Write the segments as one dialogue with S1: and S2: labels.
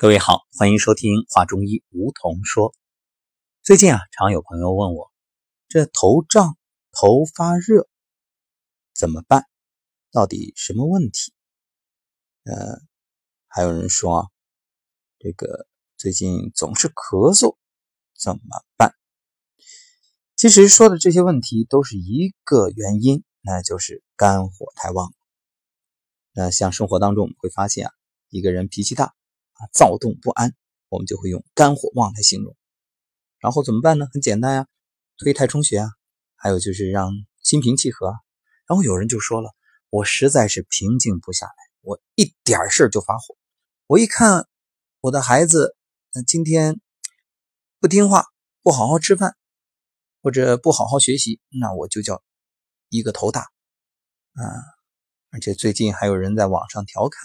S1: 各位好，欢迎收听《话中医》，梧桐说。最近啊，常有朋友问我，这头胀、头发热怎么办？到底什么问题？呃，还有人说，这个最近总是咳嗽，怎么办？其实说的这些问题都是一个原因，那就是肝火太旺。那像生活当中我们会发现啊，一个人脾气大。躁动不安，我们就会用肝火旺来形容。然后怎么办呢？很简单呀，推太冲穴啊，还有就是让心平气和。然后有人就说了，我实在是平静不下来，我一点事就发火。我一看我的孩子，今天不听话，不好好吃饭，或者不好好学习，那我就叫一个头大啊。而且最近还有人在网上调侃，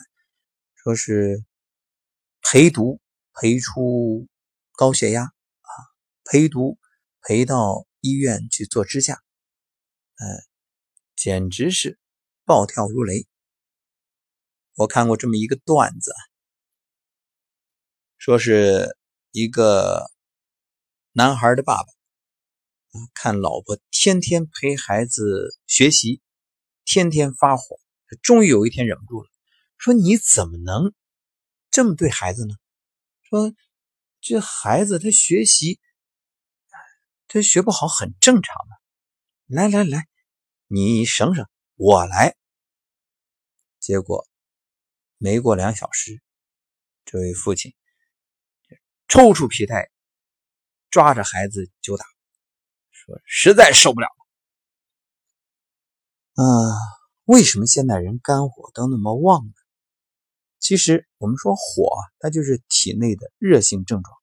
S1: 说是。陪读陪出高血压啊，陪读陪到医院去做支架，呃，简直是暴跳如雷。我看过这么一个段子，说是一个男孩的爸爸看老婆天天陪孩子学习，天天发火，终于有一天忍不住了，说你怎么能？这么对孩子呢？说这孩子他学习他学不好很正常的。来来来，你省省，我来。结果没过两小时，这位父亲抽出皮带，抓着孩子就打，说实在受不了了。啊，为什么现代人肝火都那么旺呢？其实我们说火，它就是体内的热性症状，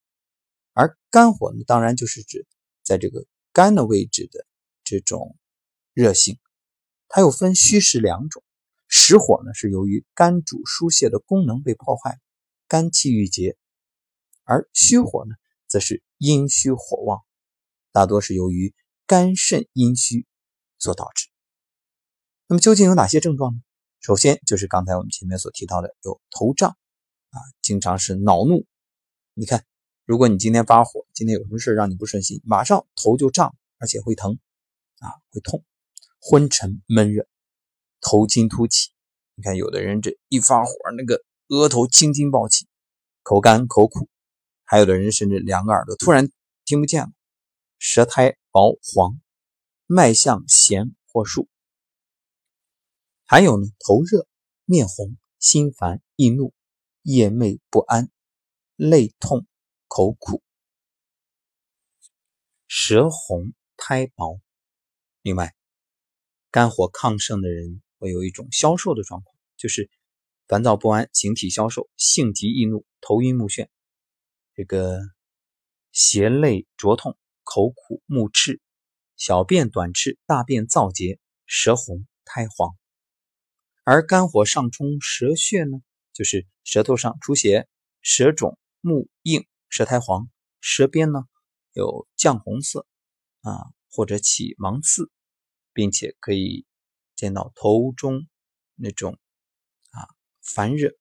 S1: 而肝火呢，当然就是指在这个肝的位置的这种热性。它又分虚实两种，实火呢是由于肝主疏泄的功能被破坏，肝气郁结；而虚火呢，则是阴虚火旺，大多是由于肝肾阴虚所导致。那么究竟有哪些症状呢？首先就是刚才我们前面所提到的，有头胀啊，经常是恼怒。你看，如果你今天发火，今天有什么事让你不顺心，马上头就胀，而且会疼啊，会痛，昏沉闷热，头筋突起。你看，有的人这一发火，那个额头青筋暴起，口干口苦，还有的人甚至两个耳朵突然听不见了，舌苔薄黄，脉象弦或数。还有呢，头热、面红、心烦、易怒、夜寐不安、泪痛、口苦、舌红、苔薄。另外，肝火亢盛的人会有一种消瘦的状况，就是烦躁不安、形体消瘦、性急易怒、头晕目眩，这个胁肋灼痛、口苦目赤、小便短赤、大便燥结、舌红、苔黄。而肝火上冲舌血呢，就是舌头上出血、舌肿、目硬、舌苔黄、舌边呢有绛红色啊，或者起芒刺，并且可以见到头中那种啊烦热、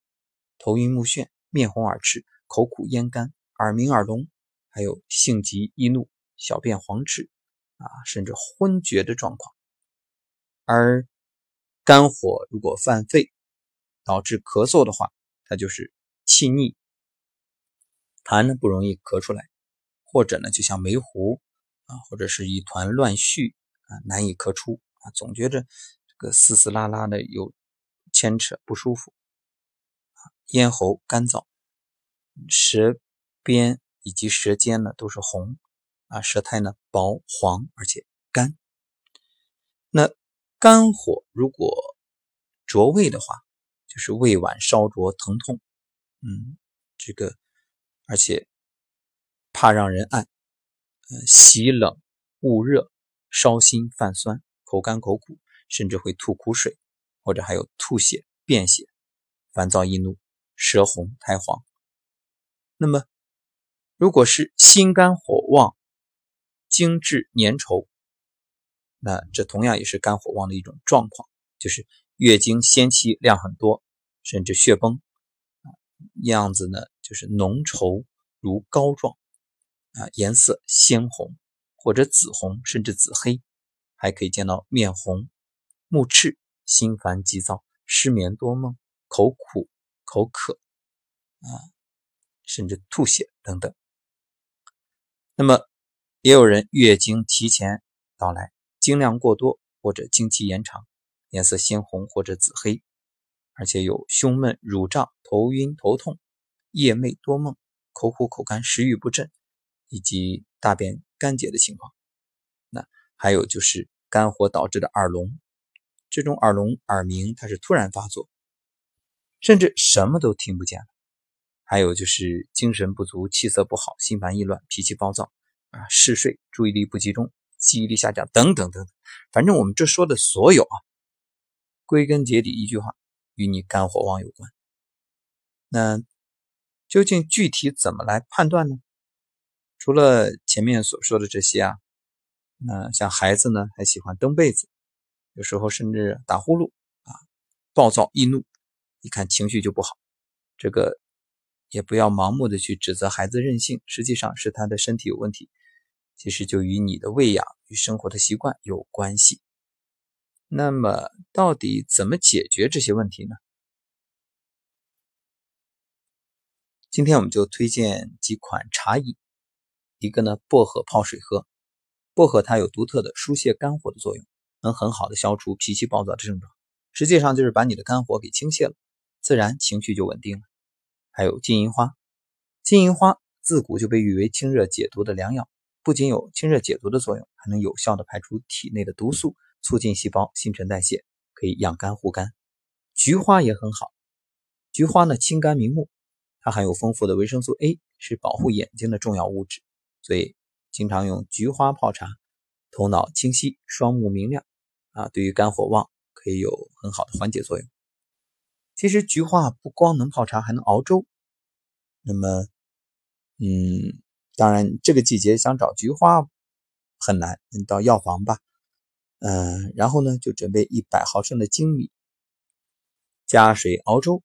S1: 头晕目眩、面红耳赤、口苦咽干、耳鸣耳聋，还有性急易怒、小便黄赤啊，甚至昏厥的状况，而。肝火如果犯肺，导致咳嗽的话，它就是气逆，痰呢不容易咳出来，或者呢就像煤糊啊，或者是一团乱絮啊，难以咳出啊，总觉着这个丝丝拉拉的有牵扯不舒服，咽喉干燥，舌边以及舌尖呢都是红啊，舌苔呢薄黄而且干，那。肝火如果灼胃的话，就是胃脘烧灼疼痛，嗯，这个而且怕让人按，呃，喜冷恶热，烧心泛酸，口干口苦，甚至会吐苦水，或者还有吐血、便血，烦躁易怒，舌红苔黄。那么，如果是心肝火旺，精滞粘稠。那这同样也是肝火旺的一种状况，就是月经先期量很多，甚至血崩，样子呢就就是浓稠如膏状啊，颜色鲜红或者紫红，甚至紫黑，还可以见到面红、目赤、心烦急躁、失眠多梦、口苦、口渴啊，甚至吐血等等。那么，也有人月经提前到来，经量过多或者经期延长，颜色鲜红或者紫黑，而且有胸闷、乳胀、头晕、头痛、夜寐多梦、口苦口干、食欲不振，以及大便干结的情况。那还有就是肝火导致的耳聋，这种耳聋、耳鸣它是突然发作，甚至什么都听不见了。还有就是精神不足、气色不好、心烦意乱、脾气暴躁啊、嗜睡、注意力不集中、记忆力下降等等等等。反正我们这说的所有啊，归根结底一句话，与你肝火旺有关。那究竟具体怎么来判断呢？除了前面所说的这些啊，那像孩子呢，还喜欢蹬被子，有时候甚至打呼噜啊，暴躁易怒，一看情绪就不好，这个。也不要盲目的去指责孩子任性，实际上是他的身体有问题，其实就与你的喂养与生活的习惯有关系。那么，到底怎么解决这些问题呢？今天我们就推荐几款茶饮，一个呢，薄荷泡水喝，薄荷它有独特的疏泄肝火的作用，能很好的消除脾气暴躁的症状，实际上就是把你的肝火给倾泻了，自然情绪就稳定了。还有金银花，金银花自古就被誉为清热解毒的良药，不仅有清热解毒的作用，还能有效的排出体内的毒素，促进细胞新陈代谢，可以养肝护肝。菊花也很好，菊花呢清肝明目，它含有丰富的维生素 A，是保护眼睛的重要物质，所以经常用菊花泡茶，头脑清晰，双目明亮，啊，对于肝火旺可以有很好的缓解作用。其实菊花不光能泡茶，还能熬粥。那么，嗯，当然这个季节想找菊花很难，你到药房吧。嗯，然后呢，就准备一百毫升的粳米，加水熬粥，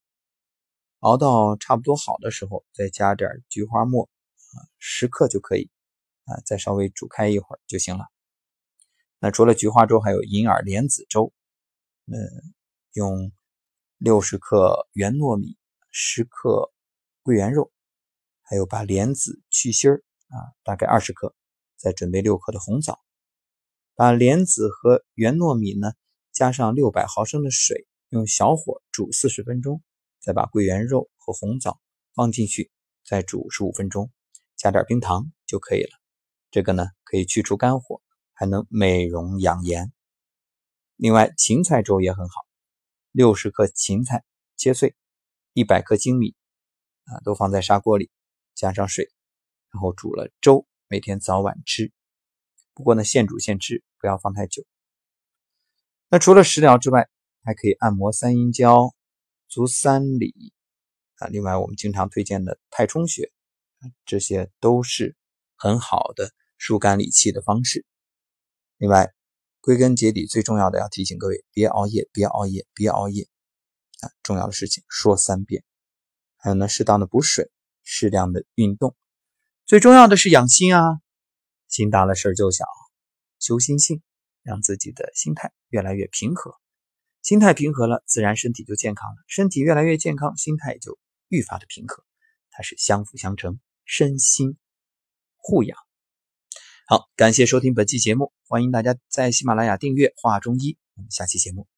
S1: 熬到差不多好的时候，再加点菊花末，啊，十克就可以，啊，再稍微煮开一会儿就行了。那除了菊花粥，还有银耳莲子粥，嗯，用。六十克圆糯米，十克桂圆肉，还有把莲子去芯儿啊，大概二十克，再准备六克的红枣，把莲子和圆糯米呢加上六百毫升的水，用小火煮四十分钟，再把桂圆肉和红枣放进去，再煮十五分钟，加点冰糖就可以了。这个呢可以去除肝火，还能美容养颜。另外芹菜粥也很好。六十克芹菜切碎，一百克粳米啊，都放在砂锅里，加上水，然后煮了粥，每天早晚吃。不过呢，现煮现吃，不要放太久。那除了食疗之外，还可以按摩三阴交、足三里啊。另外，我们经常推荐的太冲穴，这些都是很好的疏肝理气的方式。另外，归根结底，最重要的要提醒各位：别熬夜，别熬夜，别熬夜啊！重要的事情说三遍。还有呢，适当的补水，适量的运动，最重要的是养心啊！心大了事儿就小，修心性，让自己的心态越来越平和。心态平和了，自然身体就健康了。身体越来越健康，心态就愈发的平和，它是相辅相成，身心互养。好，感谢收听本期节目，欢迎大家在喜马拉雅订阅《画中医》，我们下期节目。